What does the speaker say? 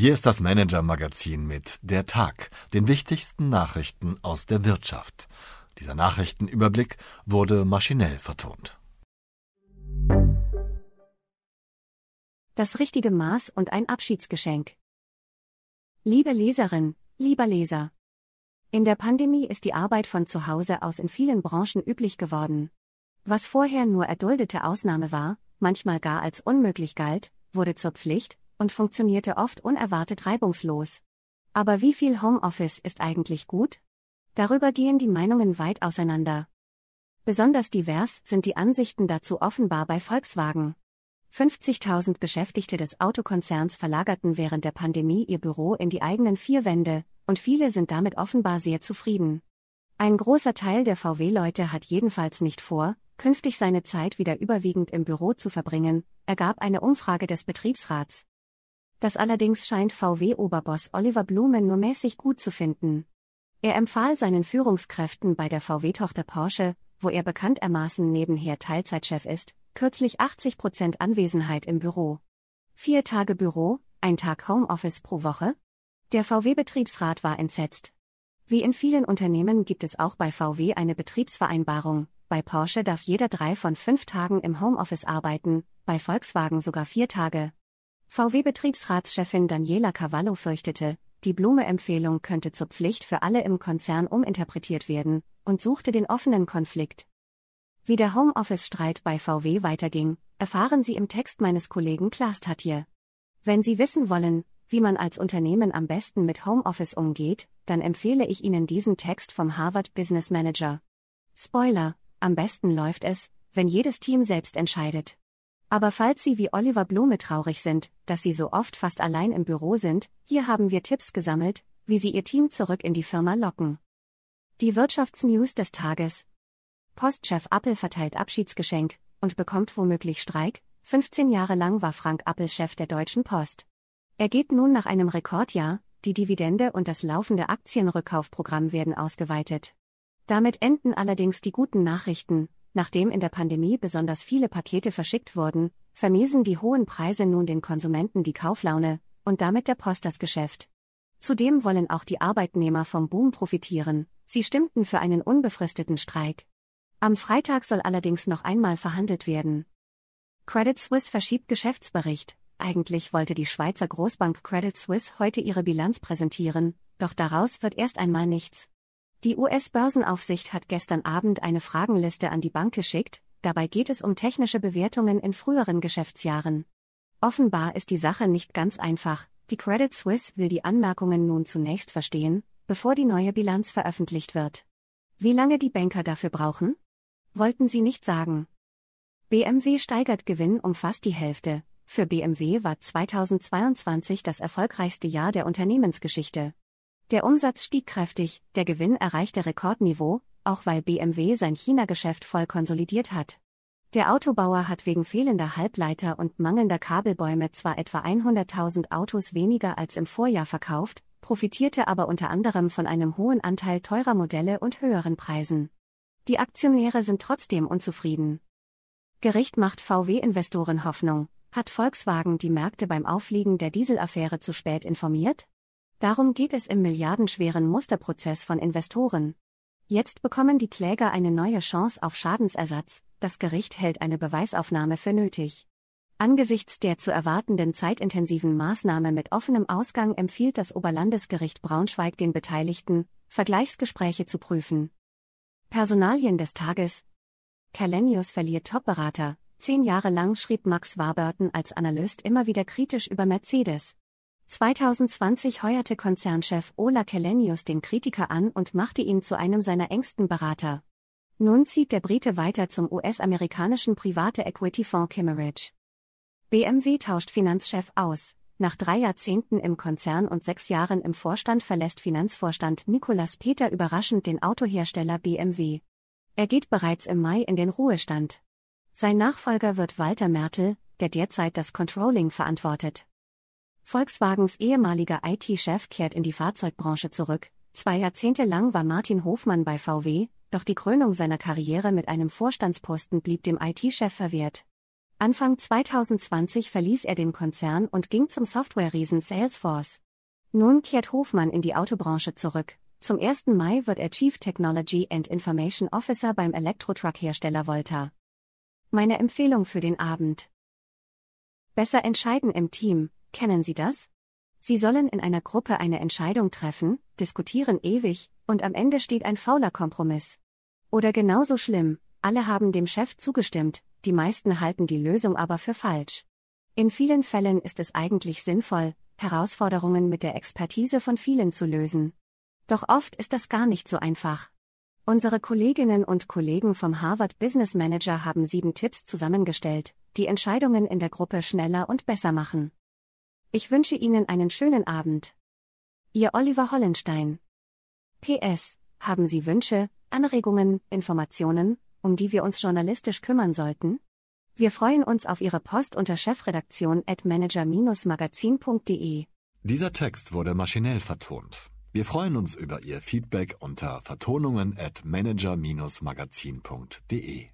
Hier ist das Manager-Magazin mit Der Tag, den wichtigsten Nachrichten aus der Wirtschaft. Dieser Nachrichtenüberblick wurde maschinell vertont. Das richtige Maß und ein Abschiedsgeschenk. Liebe Leserin, lieber Leser. In der Pandemie ist die Arbeit von zu Hause aus in vielen Branchen üblich geworden. Was vorher nur erduldete Ausnahme war, manchmal gar als unmöglich galt, wurde zur Pflicht und funktionierte oft unerwartet reibungslos. Aber wie viel Homeoffice ist eigentlich gut? Darüber gehen die Meinungen weit auseinander. Besonders divers sind die Ansichten dazu offenbar bei Volkswagen. 50.000 Beschäftigte des Autokonzerns verlagerten während der Pandemie ihr Büro in die eigenen vier Wände, und viele sind damit offenbar sehr zufrieden. Ein großer Teil der VW-Leute hat jedenfalls nicht vor, künftig seine Zeit wieder überwiegend im Büro zu verbringen, ergab eine Umfrage des Betriebsrats. Das allerdings scheint VW-Oberboss Oliver Blume nur mäßig gut zu finden. Er empfahl seinen Führungskräften bei der VW-Tochter Porsche, wo er bekanntermaßen nebenher Teilzeitchef ist, kürzlich 80% Anwesenheit im Büro. Vier Tage Büro, ein Tag Homeoffice pro Woche? Der VW-Betriebsrat war entsetzt. Wie in vielen Unternehmen gibt es auch bei VW eine Betriebsvereinbarung. Bei Porsche darf jeder drei von fünf Tagen im Homeoffice arbeiten, bei Volkswagen sogar vier Tage. VW-Betriebsratschefin Daniela Cavallo fürchtete, die Blume-Empfehlung könnte zur Pflicht für alle im Konzern uminterpretiert werden und suchte den offenen Konflikt. Wie der Homeoffice-Streit bei VW weiterging, erfahren Sie im Text meines Kollegen Klaas Tatje. Wenn Sie wissen wollen, wie man als Unternehmen am besten mit Homeoffice umgeht, dann empfehle ich Ihnen diesen Text vom Harvard Business Manager. Spoiler, am besten läuft es, wenn jedes Team selbst entscheidet. Aber falls Sie wie Oliver Blume traurig sind, dass Sie so oft fast allein im Büro sind, hier haben wir Tipps gesammelt, wie Sie Ihr Team zurück in die Firma locken. Die Wirtschaftsnews des Tages. Postchef Appel verteilt Abschiedsgeschenk und bekommt womöglich Streik. 15 Jahre lang war Frank Appel Chef der Deutschen Post. Er geht nun nach einem Rekordjahr, die Dividende und das laufende Aktienrückkaufprogramm werden ausgeweitet. Damit enden allerdings die guten Nachrichten, Nachdem in der Pandemie besonders viele Pakete verschickt wurden, vermiesen die hohen Preise nun den Konsumenten die Kauflaune und damit der Post das Geschäft. Zudem wollen auch die Arbeitnehmer vom Boom profitieren, sie stimmten für einen unbefristeten Streik. Am Freitag soll allerdings noch einmal verhandelt werden. Credit Suisse verschiebt Geschäftsbericht. Eigentlich wollte die Schweizer Großbank Credit Suisse heute ihre Bilanz präsentieren, doch daraus wird erst einmal nichts. Die US-Börsenaufsicht hat gestern Abend eine Fragenliste an die Bank geschickt, dabei geht es um technische Bewertungen in früheren Geschäftsjahren. Offenbar ist die Sache nicht ganz einfach, die Credit Suisse will die Anmerkungen nun zunächst verstehen, bevor die neue Bilanz veröffentlicht wird. Wie lange die Banker dafür brauchen? Wollten sie nicht sagen. BMW steigert Gewinn um fast die Hälfte. Für BMW war 2022 das erfolgreichste Jahr der Unternehmensgeschichte. Der Umsatz stieg kräftig, der Gewinn erreichte Rekordniveau, auch weil BMW sein China-Geschäft voll konsolidiert hat. Der Autobauer hat wegen fehlender Halbleiter und mangelnder Kabelbäume zwar etwa 100.000 Autos weniger als im Vorjahr verkauft, profitierte aber unter anderem von einem hohen Anteil teurer Modelle und höheren Preisen. Die Aktionäre sind trotzdem unzufrieden. Gericht macht VW-Investoren Hoffnung. Hat Volkswagen die Märkte beim Aufliegen der Dieselaffäre zu spät informiert? Darum geht es im milliardenschweren Musterprozess von Investoren. Jetzt bekommen die Kläger eine neue Chance auf Schadensersatz, das Gericht hält eine Beweisaufnahme für nötig. Angesichts der zu erwartenden zeitintensiven Maßnahme mit offenem Ausgang empfiehlt das Oberlandesgericht Braunschweig den Beteiligten, Vergleichsgespräche zu prüfen. Personalien des Tages. Calenius verliert Topberater. Zehn Jahre lang schrieb Max Warburton als Analyst immer wieder kritisch über Mercedes. 2020 heuerte Konzernchef Ola Kelenius den Kritiker an und machte ihn zu einem seiner engsten Berater. Nun zieht der Brite weiter zum US-amerikanischen private Equity-Fonds Kimmeridge. BMW tauscht Finanzchef aus. Nach drei Jahrzehnten im Konzern und sechs Jahren im Vorstand verlässt Finanzvorstand Nicolas Peter überraschend den Autohersteller BMW. Er geht bereits im Mai in den Ruhestand. Sein Nachfolger wird Walter Mertel, der derzeit das Controlling verantwortet. Volkswagens ehemaliger IT-Chef kehrt in die Fahrzeugbranche zurück. Zwei Jahrzehnte lang war Martin Hofmann bei VW, doch die Krönung seiner Karriere mit einem Vorstandsposten blieb dem IT-Chef verwehrt. Anfang 2020 verließ er den Konzern und ging zum Software-Riesen Salesforce. Nun kehrt Hofmann in die Autobranche zurück. Zum 1. Mai wird er Chief Technology and Information Officer beim Elektrotruck-Hersteller Volta. Meine Empfehlung für den Abend. Besser entscheiden im Team, kennen Sie das? Sie sollen in einer Gruppe eine Entscheidung treffen, diskutieren ewig, und am Ende steht ein fauler Kompromiss. Oder genauso schlimm, alle haben dem Chef zugestimmt, die meisten halten die Lösung aber für falsch. In vielen Fällen ist es eigentlich sinnvoll, Herausforderungen mit der Expertise von vielen zu lösen. Doch oft ist das gar nicht so einfach. Unsere Kolleginnen und Kollegen vom Harvard Business Manager haben sieben Tipps zusammengestellt, die Entscheidungen in der Gruppe schneller und besser machen. Ich wünsche Ihnen einen schönen Abend. Ihr Oliver Hollenstein. PS. Haben Sie Wünsche, Anregungen, Informationen, um die wir uns journalistisch kümmern sollten? Wir freuen uns auf Ihre Post unter chefredaktion at manager-magazin.de. Dieser Text wurde maschinell vertont. Wir freuen uns über Ihr Feedback unter vertonungen at manager-magazin.de.